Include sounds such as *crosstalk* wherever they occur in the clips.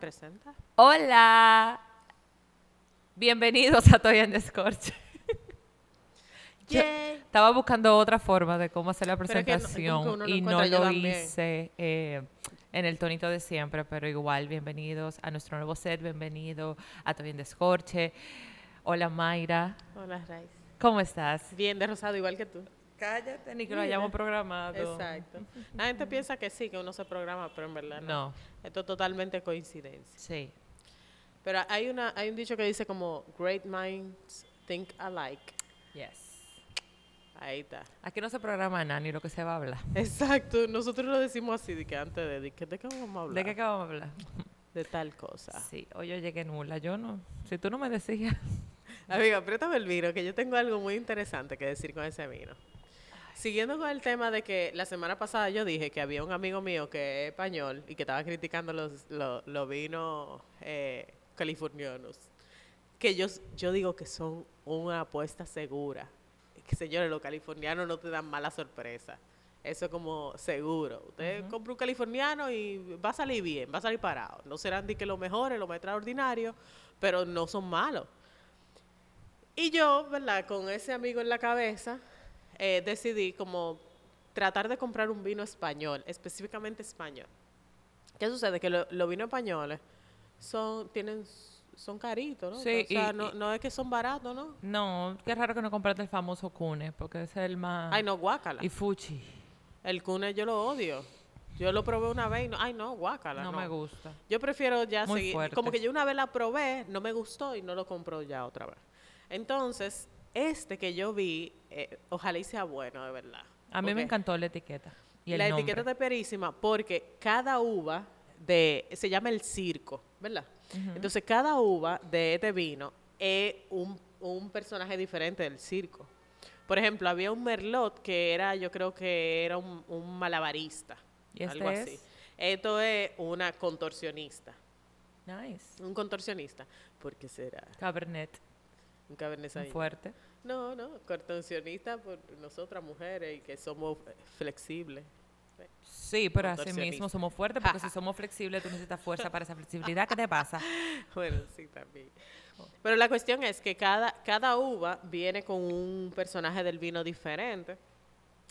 presenta. Hola. Bienvenidos a Toy. Yo *laughs* Yay. estaba buscando otra forma de cómo hacer la que no- que presentación no y no lo también. hice eh, en el tonito de siempre, pero igual, bienvenidos a nuestro nuevo set, bienvenido a Toy and Scorche. Hola Mayra, Hola, Raiz. ¿cómo estás? Bien de rosado, igual que tú. Cállate, ni que lo hayamos programado. Exacto. La gente piensa que sí, que uno se programa, pero en verdad no. No, Esto es totalmente coincidencia. sí. Pero hay, una, hay un dicho que dice como, great minds think alike. Yes. Ahí está. Aquí no se programa nada ni lo que se va a hablar. Exacto. Nosotros lo decimos así, de que antes de, de que de qué vamos a hablar. ¿De qué acabamos de hablar? De tal cosa. Sí, hoy yo llegué nula. Yo no. Si tú no me decías. *laughs* Amiga, apriétame el vino, que yo tengo algo muy interesante que decir con ese vino. Siguiendo con el tema de que la semana pasada yo dije que había un amigo mío que es español y que estaba criticando los, los, los vinos eh, californianos, que yo, yo digo que son una apuesta segura. Que señores, los californianos no te dan mala sorpresa. Eso es como seguro. Usted compra un californiano y va a salir bien, va a salir parado. No serán de que lo mejores, lo más extraordinario, pero no son malos. Y yo, ¿verdad? Con ese amigo en la cabeza, eh, decidí como tratar de comprar un vino español, específicamente español. ¿Qué sucede? Que lo- los vinos españoles son, tienen, son caritos, ¿no? Sí, o sea, y- no, es que son baratos, ¿no? No, qué raro que no compraste el famoso Cune, porque ese es el más. Ay, no, guácala. Y Fuchi. El cune yo lo odio. Yo lo probé una vez y no, ay, no, guácala. No, No, me gusta. Yo prefiero ya Muy seguir. Como que yo una vez la probé, no me gustó y no lo compro ya otra vez. Entonces, este que yo vi, eh, ojalá y sea bueno, de verdad. A mí me encantó la etiqueta. Y el la nombre. etiqueta está perísima porque cada uva de. Se llama el circo, ¿verdad? Entonces, cada uva de este vino es un, un personaje diferente del circo. Por ejemplo, había un merlot que era, yo creo que era un, un malabarista. ¿Y este algo así. es? Esto es una contorsionista. Nice. Un contorsionista. ¿Por qué será? Cabernet. Un cabernet fuerte. No, no, contorsionista por nosotras mujeres y que somos flexibles. Sí, pero así mismo somos fuertes porque si *laughs* somos flexibles tú necesitas fuerza para esa flexibilidad. ¿Qué te pasa? *laughs* Bueno, sí, también. Pero la cuestión es que cada, cada uva viene con un personaje del vino diferente.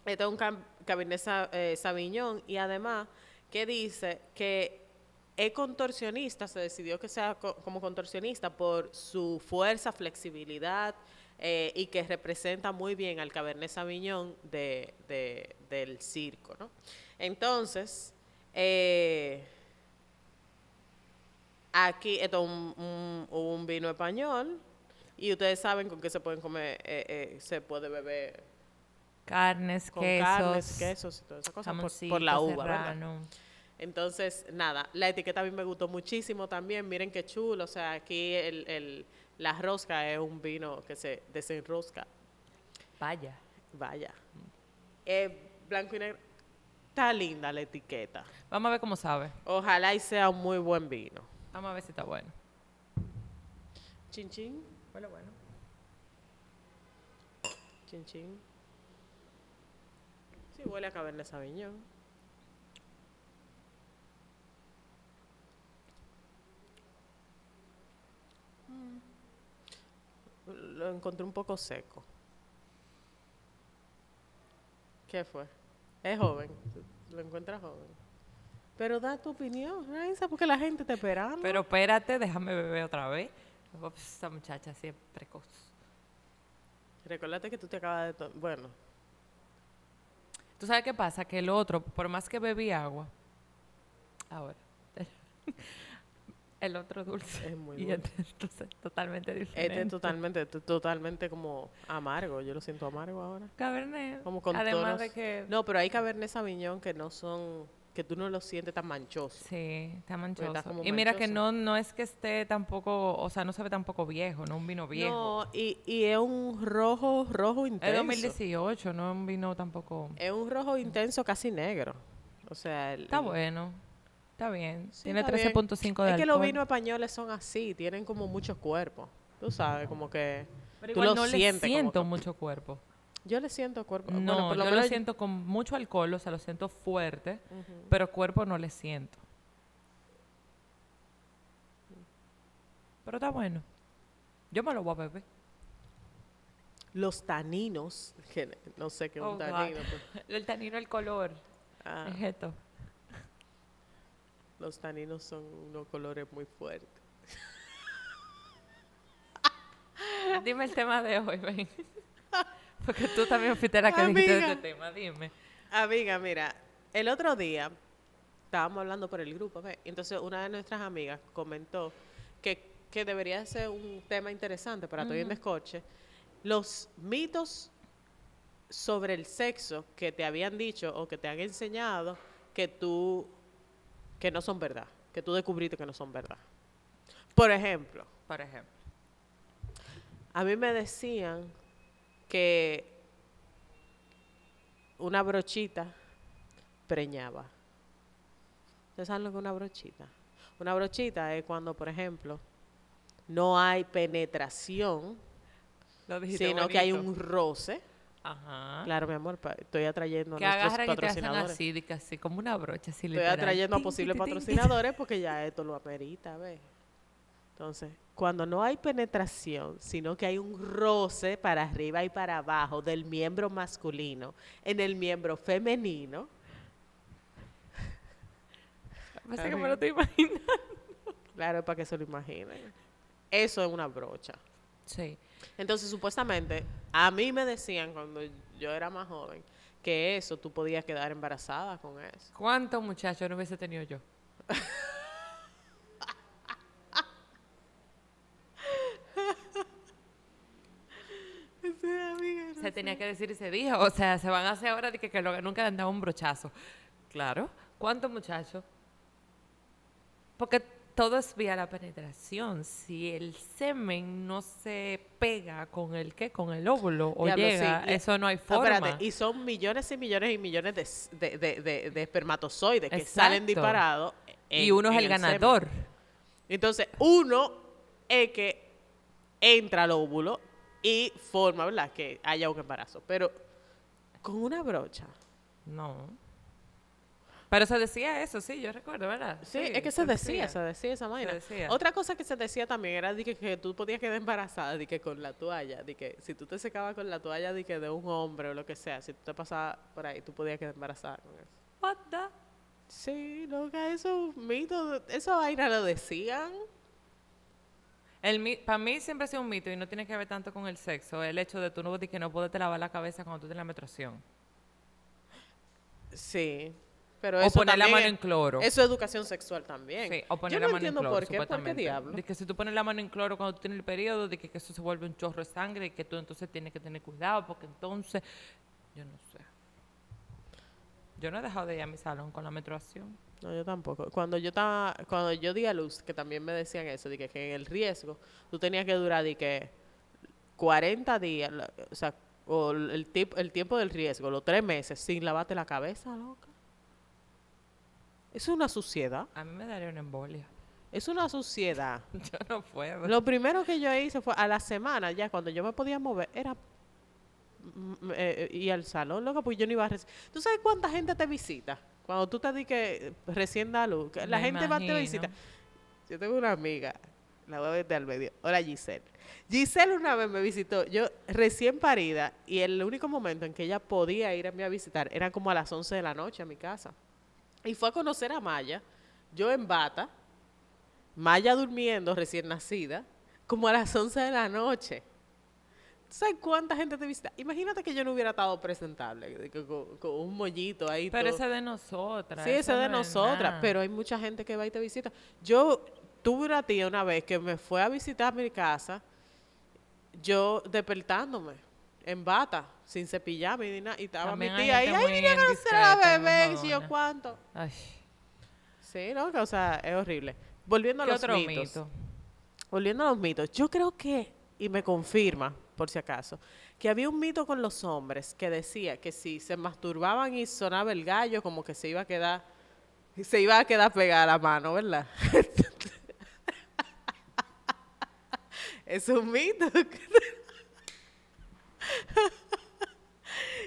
Este es un Cabernet eh, Sauvignon y además que dice que es contorsionista, se decidió que sea co- como contorsionista por su fuerza, flexibilidad eh, y que representa muy bien al Cabernet Sauvignon de, de- del circo, ¿no? Entonces, eh, Aquí esto es un, un- un vino español y ustedes saben con qué se pueden comer, eh, eh, se puede beber Carnes, con quesos, carnes, quesos y todas esas cosas por, la uva, ¿verdad? Entonces, nada, la etiqueta a mí me gustó muchísimo también, miren qué chulo, o sea, aquí el, el- la rosca es un vino que se desenrosca, Vaya. vaya. Es blanco y negro, está linda la etiqueta, Vamos a ver cómo sabe. ojalá y sea un muy buen vino. Vamos a ver si está bueno. Chin chin. Bueno, bueno. Chin chin. Sí, huele a Cabernet Sauvignon. Lo encontré un poco seco. ¿Qué fue? Es joven. Lo encuentras joven. Pero da tu opinión, Raisa, porque la gente te esperando. Pero espérate, déjame beber otra vez. Esta muchacha así es precoz. Recuérdate que tú te acabas de... Bueno, ¿Tú sabes qué pasa? Que el otro, por más que bebí agua, ahora, el otro dulce. Es muy *laughs* y dulce. este entonces totalmente diferente. Este es totalmente, to- totalmente como amargo. Yo lo siento amargo ahora. Cabernet. Como con Además tonos- de que... No, pero hay Cabernet Sauvignon que no son, que tú no lo sientes tan manchoso. Sí, está manchoso. y mira que no, no es que esté tampoco, o sea, no se ve tampoco viejo, no un vino viejo. No, y, y es un rojo, rojo es intenso. 2018, no es un vino tampoco... Es un rojo intenso casi negro. O sea, el- Está bueno, está bien. sí, Tiene está bien. 13.5 de Es que los vinos españoles son así, tienen como mucho cuerpo. Tú sabes, como que Pero tú igual lo no le sientes como siento que- mucho cuerpo. Yo le siento cuerpo. No, bueno, por lo yo menos lo siento con mucho alcohol, o sea, lo siento fuerte, Ujú. pero cuerpo no le siento. Pero está bueno. Yo me lo voy a beber. Los taninos, que *laughs* no sé qué es Oh, un God. tanino. pues, *laughs* El tanino, el color. ah, Es esto. Los taninos son unos colores muy fuertes. *laughs* Dime el tema de hoy, ven. *laughs* Porque tú también fuiste la que dijiste de Amiga. este tema, dime. Amiga, mira, el otro día estábamos hablando por el grupo, ¿ves? Entonces una de nuestras amigas comentó que, que debería ser un tema interesante para todo bien descorche. Los mitos sobre el sexo que te habían dicho o que te han enseñado que tú, que no son verdad, que tú descubriste que no son verdad. Por ejemplo, Por ejemplo. a mí me decían que una brochita preñaba. ¿Ustedes saben lo que es una brochita? Una brochita es cuando, por ejemplo, no hay penetración, sino que hay un roce. Ajá. Claro, mi amor, estoy atrayendo a nuestros agarran y te hacen patrocinadores. así, como una brocha, así Estoy literal. atrayendo a posibles patrocinadores porque ya esto lo amerita, ¿ves? Entonces, cuando no hay penetración, sino que hay un roce para arriba y para abajo del miembro masculino en el miembro femenino, *laughs* Pasa que me lo estoy imaginando. claro, para que se lo imaginen. Eso es una brocha. Sí. Entonces, supuestamente, a mí me decían cuando yo era más joven que eso tú podías quedar embarazada con eso. ¿Cuántos muchachos no hubiese tenido yo? Se tenía que decir y se dijo. O sea, se van a hacer ahora de que, que lo- nunca le han dado un brochazo. Claro. ¿Cuántos muchachos? Porque todo es vía la penetración. Si el semen no se pega con el qué, con el óvulo o Diablo, llega, sí, eso no hay No, forma. espérate, y son millones y millones y millones de, de, de- de- de espermatozoides que salen disparados. y uno es el semen. ganador. Entonces, uno es que entra al óvulo y forma, ¿verdad? Que haya un embarazo. Pero con una brocha. No. Pero se decía eso, sí, yo recuerdo, ¿verdad? Sí, es que se decía, se decía esa vaina. decía. Otra cosa que se decía también era de que, que tú podías quedar embarazada de que con la toalla, de que si tú te secabas con la toalla de que de un hombre o lo que sea, si tú te pasabas por ahí, tú podías quedar embarazada con eso. What the- Sí, loca, eso es un mito, esa vaina lo decían. El para mí siempre ha sido un mito y no tiene que ver tanto con el sexo, el hecho de tú no, de que no poderte lavar la cabeza cuando tú tienes la menstruación. Sí, pero O poner la mano en cloro. Eso es educación sexual también. Sí, o poner Yo la no mano en entiendo cloro, por qué, ¿por qué diablo? De que si tú pones la mano en cloro cuando tú tienes el periodo, de que, que eso se vuelve un chorro de sangre y que tú entonces tienes que tener cuidado porque entonces, yo no sé. Yo no he dejado de ir a mi salón con la menstruación. No, yo tampoco. Cuando yo estaba, cuando yo di a luz, que también me decían eso, de que, que en el riesgo, tú tenías que durar de que 40 días, o sea, o el, tip- el tiempo del riesgo, los tres meses, sin lavarte la cabeza, loca. Es una suciedad. A mí me daría una embolia. Es una suciedad. *laughs* Yo no puedo. Lo primero que yo hice fue a la semana, ya cuando yo me podía mover, era mm, eh, ir al salón, loca, porque yo no iba a recibir. ¿Tú sabes cuánta gente te visita? Cuando tú te di que recién da luz, la Me gente va a te imagino. visita. Yo tengo una amiga, la voy a meter al medio. Hola Giselle. Giselle una vez me visitó, yo recién parida, y el único momento en que ella podía irme a visitar era como a las 11 de la noche a mi casa. Y fue a conocer a Maya, yo en bata, Maya durmiendo, recién nacida, como a las 11 de la noche. ¿Tú sabes cuánta gente te visita? Imagínate que yo no hubiera estado presentable, con, con un mollito ahí. Pero todo. ese de nosotras. Sí, ese de no nosotras, pero hay mucha gente que va y te visita. Yo tuve una tía una vez que me fue a visitar mi casa, yo despertándome en bata, sin cepillarme ni nada, y estaba También mi tía, y gente ay, muy vine a conocer a la bebé, y si yo cuánto. Ay, Sí, ¿no? Que, O sea, es horrible. Volviendo a ¿Qué los mitos. mito? Volviendo a los mitos, yo creo que, y me confirma, por si acaso, que había un mito con los hombres que decía que si se masturbaban y sonaba el gallo, como que se iba a quedar, se iba a quedar pegada la mano, ¿verdad? *laughs* es un mito. *laughs*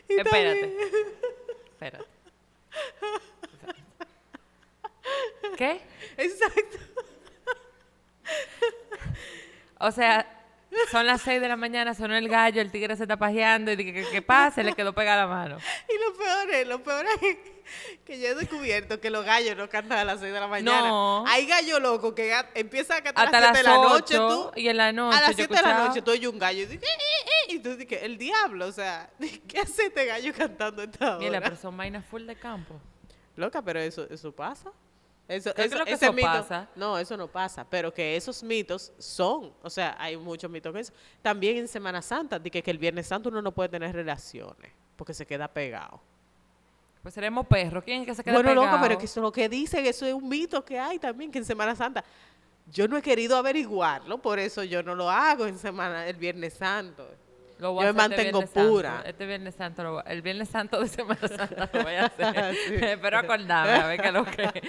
Y Espérate. también- Espérate. ¿Qué? Exacto. O sea, son las 6 de la mañana, sonó el gallo, el tigre se está pajeando y dice que, que pase, le quedó pegada la mano. Y lo peor es, lo peor es que yo he descubierto que los gallos no cantan a las 6 de la mañana. No. Hay gallo loco que empieza a cantar Hasta a las 7 las de la noche 8 tú. y en la noche a las yo 7 de la noche tú oyes un gallo y dices, y tú dices, el diablo, o sea, *laughs* ¿qué hace este gallo cantando esta Mira, hora? pero son vainas full de campo. Loca, pero eso, eso pasa. Eso, Creo que eso- lo que ese eso mito- pasa. No, eso no pasa. Pero que esos mitos son. O sea, hay muchos mitos que eso. También en Semana Santa, de que, que el Viernes Santo uno no puede tener relaciones. Porque se queda pegado. Pues seremos perros. ¿Quién es que se queda bueno, pegado? loco, pero que eso, lo que dicen, eso es un mito que hay también, que en Semana Santa. Yo no he querido averiguarlo, por eso yo no lo hago en semana, el Viernes Santo. Lo voy a yo me hacer este mantengo Viernes Santo. pura. Este Viernes Santo, lo voy- el Viernes Santo de Semana *laughs* Santa lo voy a *laughs* hacer. Sí. Espero acordarme, a ver qué lo que... *laughs*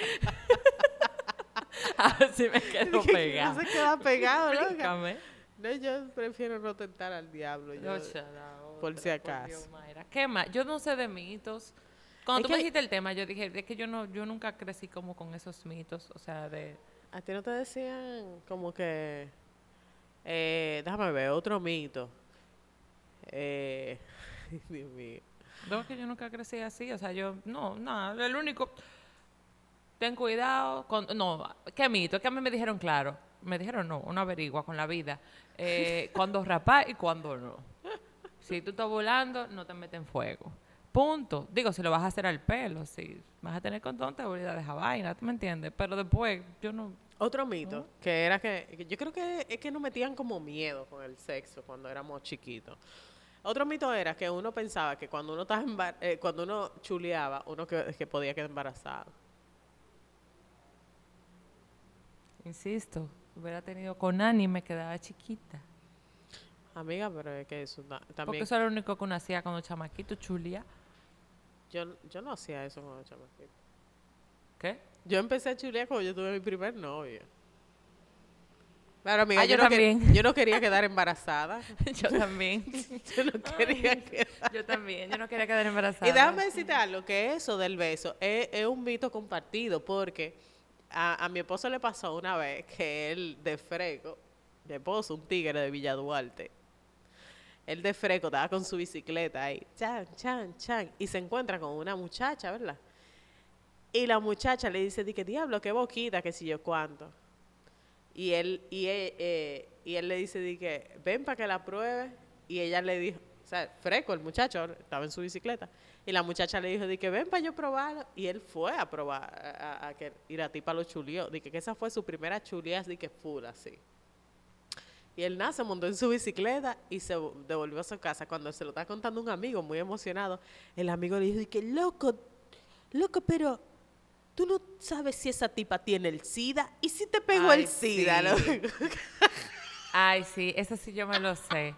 a ver si me quedo Que pegado. no se queda pegado, loca. No, yo prefiero no tentar al diablo. yo- No, por si acaso. Dios, Mayra. ¿Qué más? Yo no sé de mitos. Cuando Es tú me dijiste el tema, yo dije, es que yo no, yo nunca crecí como con esos mitos, o sea, de... A ti no te decían como que. Eh, déjame ver, otro mito. Eh, *laughs* Dios mío. No, que yo nunca crecí así, o sea, yo, no, nada, el único, ten cuidado, con, no, qué mito, es que a mí me dijeron claro, me dijeron no, uno averigua con la vida, eh, *laughs* cuando rapar y cuando no. Si tú estás volando, no te meten fuego. Punto. Digo, si lo vas a hacer al pelo, si vas a tener condón, te voy a dejar vaina, ¿tú me entiendes? Pero después, yo no... Otro mito, que era que yo creo que es que nos metían como miedo con el sexo cuando éramos chiquitos. Otro mito era que uno pensaba que cuando uno estaba embar- eh, cuando uno chuleaba, uno que, que podía quedar embarazado. Insisto, hubiera tenido con Ani me quedaba chiquita. Amiga, pero es que eso ta- Porque también. eso era lo único que uno hacía cuando chamaquito, chulía. Yo, yo no hacía eso cuando chamaquita. ¿Qué? Yo empecé a chulear cuando yo tuve mi primer novio. Claro, amiga, Ah, yo, yo no que- también. yo no quería quedar embarazada. *laughs* Yo también. *laughs* Yo no *laughs* quería quedar. Yo también. Yo no quería quedar embarazada. Y déjame decirte algo, que eso del beso es, es un mito compartido, porque a, a mi esposo le pasó una vez que él de freco, mi esposo, un tigre de Villa Duarte, él de freco estaba con su bicicleta ahí, chan, chan, chan, y se encuentra con una muchacha, ¿verdad? Y la muchacha le dice, di que diablo, qué boquita, que si yo cuánto. Y él, y él, eh, y él le dice, di ven para que la pruebe. Y ella le dijo, o sea, freco, el muchacho estaba en su bicicleta. Y la muchacha le dijo, di ven para yo probarlo. Y él fue a probar, a, a- a que, y la tipa lo chulió. Di que, esa fue su primera chulía, así que full, así. Y él nada, se montó en su bicicleta y se vo- devolvió a su casa. Cuando se lo está contando un amigo muy emocionado, el amigo le dijo, di que loco, loco, pero tú no sabes si esa tipa tiene el SIDA. ¿Y si te pegó Ay, el SIDA? sí. Ay, sí. Eso sí yo me lo sé.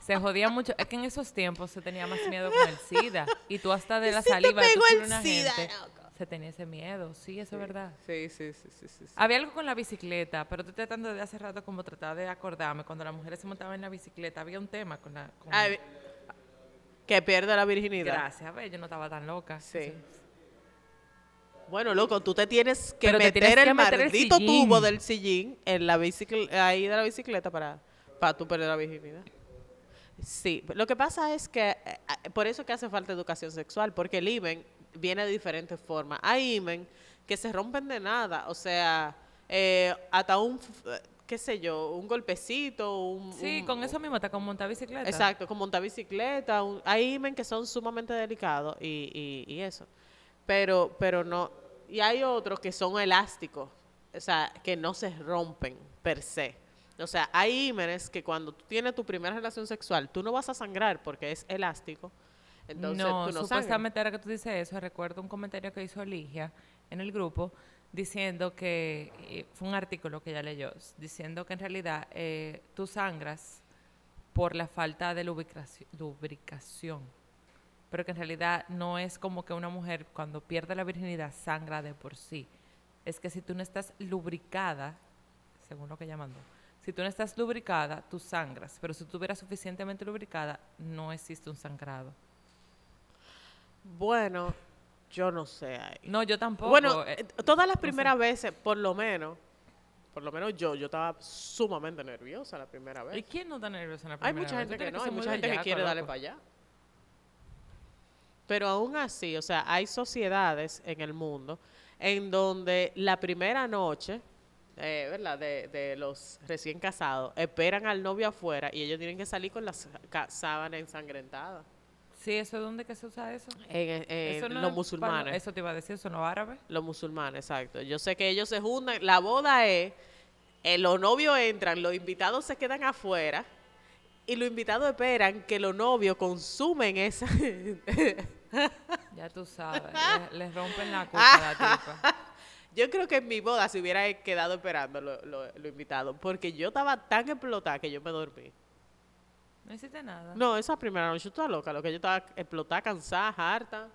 Se jodía mucho. Es que en esos tiempos se tenía más miedo con el SIDA. Y tú hasta de ¿Y la si te saliva de pegó tú el una SIDA, gente, loco? se tenía ese miedo. Sí, eso es verdad. Sí, sí, sí, sí, sí. Había algo con la bicicleta, pero estoy tratando de hace rato como tratar de acordarme. Cuando las mujeres se montaban en la bicicleta, había un tema con la... con- Ay, que pierde la virginidad. Gracias, ve, yo no estaba tan loca. Sí. Bueno, loco, tú te tienes que Pero meter tienes el que meter el maldito tubo del sillín en la ahí de la bicicleta para, para tú perder la virginidad. Sí, lo que pasa es que eh, eh, por eso que hace falta educación sexual, porque el imen viene de diferentes formas. Hay imen que se rompen de nada, o sea, eh, hasta un, eh, qué sé yo, un golpecito, un... Sí, un- con eso mismo, está con montar bicicleta. Exacto, como montar bicicleta. un- hay imen que son sumamente delicados y, y, y eso. Pero, pero no. Y hay otros que son elásticos, o sea, que no se rompen per se. O sea, hay ímenes que cuando tú tienes tu primera relación sexual, tú no vas a sangrar porque es elástico. Entonces no, tú no supuestamente ahora que tú dices eso, recuerdo un comentario que hizo Ligia en el grupo diciendo que, fue un artículo que ella leyó, diciendo que en realidad eh, tú sangras por la falta de lubricaci- lubricación, pero que en realidad no es como que una mujer cuando pierde la virginidad sangra de por sí. Es que si tú no estás lubricada, según lo que ella mandó, si tú no estás lubricada, tú sangras, pero si tú estuvieras suficientemente lubricada, no existe un sangrado. Bueno, yo no sé ahí. No, yo tampoco. Bueno, eh, eh, todas las primeras veces, por lo menos, por lo menos yo, yo estaba sumamente nerviosa la primera ¿Y vez. quién no está nervioso en la Hay primera mucha vez? gente ¿Tú que crees no, hay mucha gente que quiere darle para allá. Pero aún así, o sea, hay sociedades en el mundo en donde la primera noche, eh, ¿verdad? De, de los recién casados, esperan al novio afuera y ellos tienen que salir con la sábana ensangrentada. Sí, ¿eso es dónde que se usa eso? En, en Eso no los es- musulmanes. eso te iba a decir, ¿eso no es árabe? Los musulmanes, exacto. Yo sé que ellos se juntan. La boda es, eh, los novios entran, los invitados se quedan afuera y los invitados esperan que los novios consumen esa... *laughs* Ya tú sabes, le- les rompen la coca a la *laughs* tipa. Yo creo que en mi boda se hubiera quedado esperando los lo, lo invitados, porque yo estaba tan explotada que yo me dormí. No hiciste nada. No, esa primera noche yo estaba loca, lo que yo estaba explotada, cansada, harta,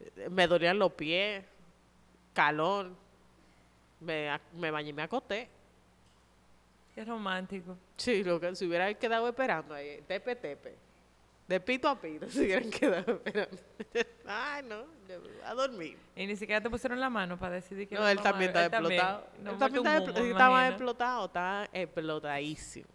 eh, me dolían los pies, calor, me, me bañé y me acosté. Qué romántico. Sí, lo que se hubiera quedado esperando ahí, tepe, tepe. De pito a pito *laughs* se hubieran quedado esperando. Ay, no, a dormir. Y ni siquiera te pusieron la mano para decidir que No, él también estaba explotado. No él también expl- me estaba explotado, estaba explotadísimo.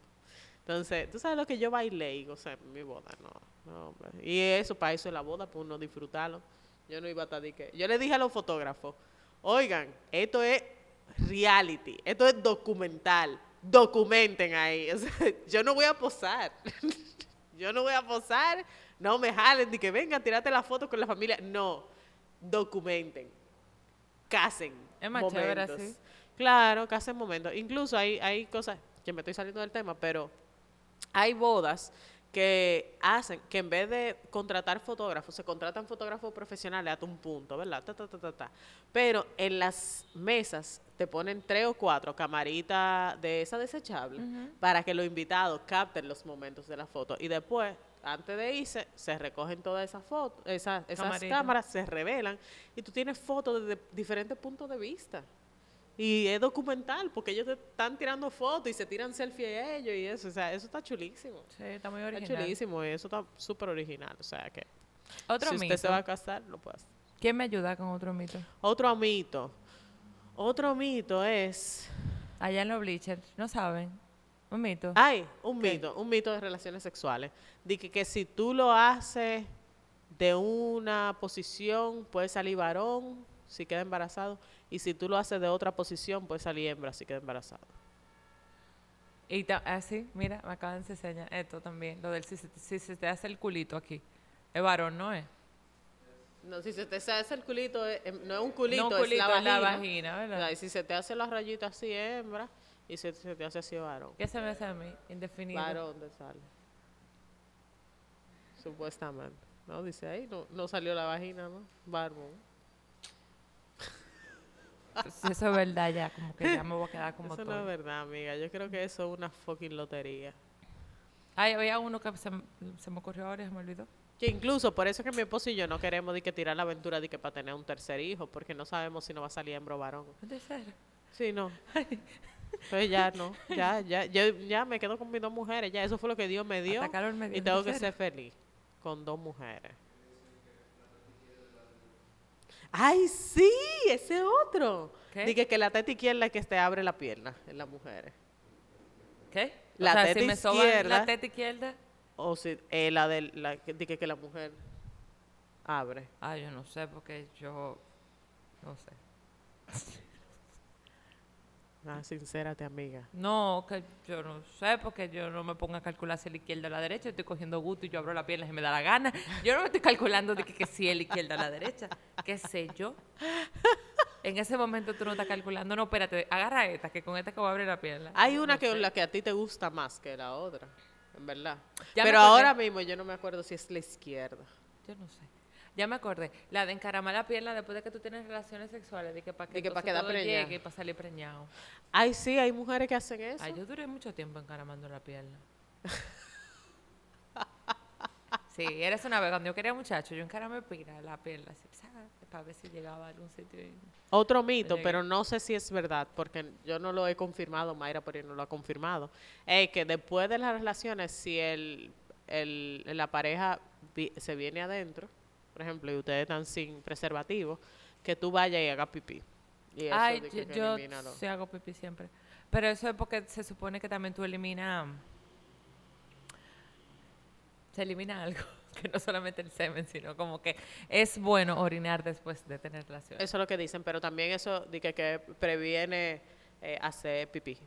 Entonces, tú sabes lo que yo bailé y gocé en mi boda, no, no, hombre. Y eso, para eso es la boda, para uno disfrutarlo. Yo no iba a estar de que... Yo le dije a los fotógrafos, oigan, esto es reality, esto es documental, documenten ahí. *laughs* O sea, yo no voy a posar. *laughs* yo no voy a posar, no me jalen, de que vengan, tirate la foto con la familia. No, documenten, casen. Es más chévere momentos. así. Claro, casen momentos. Incluso hay, hay cosas, que me estoy saliendo del tema, pero hay bodas que hacen que en vez de contratar fotógrafos, se contratan fotógrafos profesionales hasta un punto, ¿verdad? Ta, ta, ta, ta, ta. Pero en las mesas te ponen tres o cuatro camaritas de esa desechable para que los invitados capten los momentos de la foto. Y después, antes de irse, se recogen todas esas fotos, esas, esas cámaras se revelan y tú tienes fotos desde diferentes puntos de vista. Y es documental, porque ellos te están tirando fotos y se tiran selfie ellos y eso. O sea, eso está chulísimo. Sí, está muy Está original. chulísimo y eso está súper original. O sea, que Otro si usted mito. se va a casar, lo puede hacer. ¿Quién me ayuda con otro mito? Otro mito. Otro mito es... Allá en los bleachers, ¿no saben? Un mito. Ay, un ¿Qué? mito, un mito de relaciones sexuales. De que, que si tú lo haces de una posición, puede salir varón si queda embarazado. Y si tú lo haces de otra posición, puede salir hembra si queda embarazado. Y ta- ah, mira, me acaban de enseñar esto también. Lo del si se, si se te hace el culito aquí. Es varón, ¿no es? No, si se te hace el culito, eh, em, no es un culito, no es la es la vagina. vagina, O ¿verdad? sea, y si se te hace las rayitas así, es hembra. Y si se te hace así, varón. ¿Qué se me hace a mí? Indefinido. Varón te sale. Supuestamente. No, dice ahí, no, no salió la vagina, ¿no? Varón. Si eso es verdad ya, como que ya me voy a quedar como Eso todo. no es verdad, amiga. Yo creo que eso es una fucking lotería. Ay, había uno que se, se me ocurrió ahora y se me olvidó. Que incluso por eso es que mi esposo y yo no queremos de que tirar la aventura de que para tener un tercer hijo, porque no sabemos si no va a salir hembra o varón. ¿Puede ser? Sí, no. Entonces ya no, ya, ya, yo ya me quedo con mis dos mujeres, ya eso fue lo que Dios me dio me y tengo ¿en que ser feliz con dos mujeres. Ay, sí, ese otro. ¿Qué? Dije que la teta izquierda es que te abre la pierna en las mujeres. ¿Qué? La o sea, teta si me izquierda. la teta izquierda. O si eh, la de la que dije que la mujer abre. Ah, yo no sé, porque yo. No sé. *laughs* Ah, sincérate, amiga. No, que yo no sé, porque yo no me pongo a calcular si es la izquierda o la derecha. Estoy cogiendo gusto y yo abro la pierna si me da la gana. Yo no me estoy calculando de que, que si es la izquierda o la derecha. ¿Qué sé yo? En ese momento tú no estás calculando. No, espérate, agarra esta, que con esta que voy a abrir la pierna. Hay No una que sé. la que a ti te gusta más que la otra, en verdad. Ya Pero ahora mismo yo no me acuerdo si es la izquierda. Yo no sé. Ya me acordé. La de encaramar la pierna después de que tú tienes relaciones sexuales. De que para que, De que pa' entonces quedar llegue y para salir preñado. Ay, sí, hay mujeres que hacen eso. Ay, yo duré mucho tiempo encaramando la pierna. *laughs* Sí, eres una vez, cuando yo quería muchacho, yo encaramé pira la pierna, así, para ver si llegaba a algún sitio. y- Otro mito, pero no sé si es verdad, porque yo no lo he confirmado, Mayra por ahí no lo ha confirmado. Es que después de las relaciones, si el, el- la pareja vi- se viene adentro, por ejemplo, y ustedes están sin preservativo, que tú vayas y hagas pipí. Y eso Ay, de que- que yo sí hago pipí siempre. Pero eso es porque se supone que también tú eliminas... Se elimina algo, *laughs* que no solamente el semen, sino como que es bueno orinar después de tener relaciones. Eso es lo que dicen, pero también eso de que, que previene eh, hacer pipí.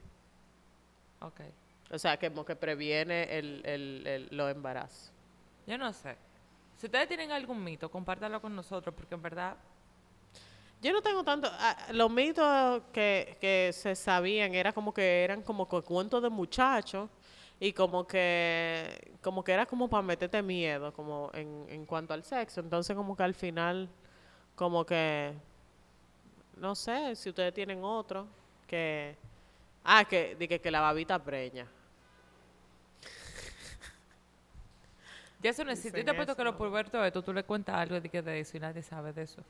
Ok. O sea, que como que previene el, el, el- los embarazos. Yo no sé. Si ustedes tienen algún mito, compártalo con nosotros, porque en verdad Yo no tengo tanto... ah, los mitos que, que se sabían era como que eran como cuentos de muchachos y como que como que era como para meterte miedo como en, en cuanto al sexo. Entonces como que al final como que... No sé si ustedes tienen otro que... Ah, que, que la babita preña. Ya eso no existe. Yo te apuesto que los pubertos esto, tú le cuentas algo de que de eso y nadie sabe de eso.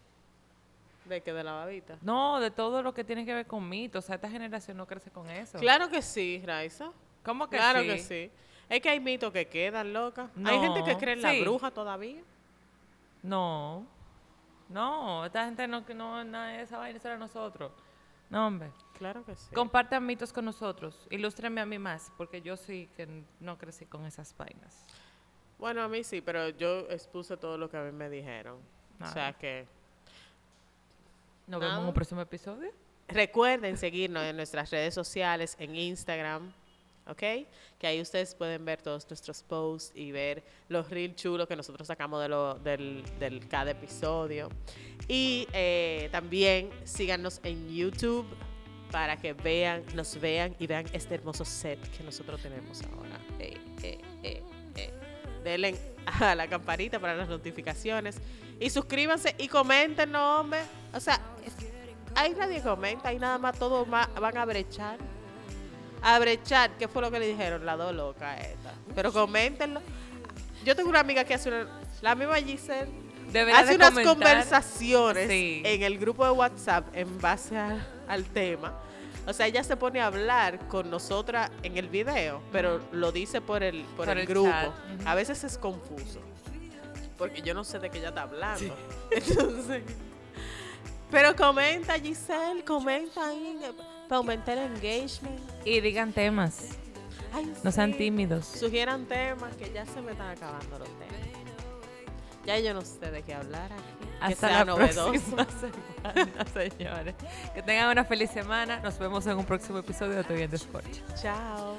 ¿De que de la babita? No, de todo lo que tiene que ver con mitos. O sea, esta generación no crece con eso. Claro que sí, Raiza. ¿Cómo que Claro sí? que sí. Es que hay mitos que quedan locas. hay gente que No, cree en la sí. bruja todavía. No. No, esta gente no, que no, de esa vaina será nosotros. No, hombre. Claro que sí. Compartan mitos con nosotros. Ilústrenme a mí más, porque yo sí que no crecí con esas vainas. Bueno, a mí sí, pero yo expuse todo lo que a mí me dijeron. O sea que Nos vemos en un próximo episodio. recuerden seguirnos en nuestras redes sociales, en Instagram, ¿ok? Que ahí ustedes pueden ver todos nuestros posts y ver los reels chulos que nosotros sacamos de lo, del, del cada episodio. Y eh, también síganos en YouTube para que vean, nos vean y vean este hermoso set que nosotros tenemos ahora. Eh, eh, eh. Denle a la campanita para las notificaciones y suscríbanse y comenten, no, hombre. O sea, ahí nadie comenta, ahí nada más todos van a brechar. A brechar, ¿qué fue lo que le dijeron? La dos loca esta. Pero coméntenlo. Yo tengo una amiga que hace una, la misma Giselle, Debería hace de unas comentar- conversaciones Sí. en el grupo de WhatsApp en base a- al tema. O sea, ella se pone a hablar con nosotras en el video, pero lo dice por el, por Por el, el grupo. A veces es confuso. Porque yo no sé de qué ella está hablando. *laughs* Entonces. Pero comenta, Giselle, comenta ahí para aumentar el engagement. Y digan temas. Ay, No sean sí. tímidos. Sugieran temas que ya se me están acabando los temas. Ya yo no sé de qué hablar aquí. Que Hasta sea la novedoso. próxima semana, *laughs* señores. Que tengan una feliz semana. Nos vemos en un próximo episodio de Tu Bien de Sport. Chao.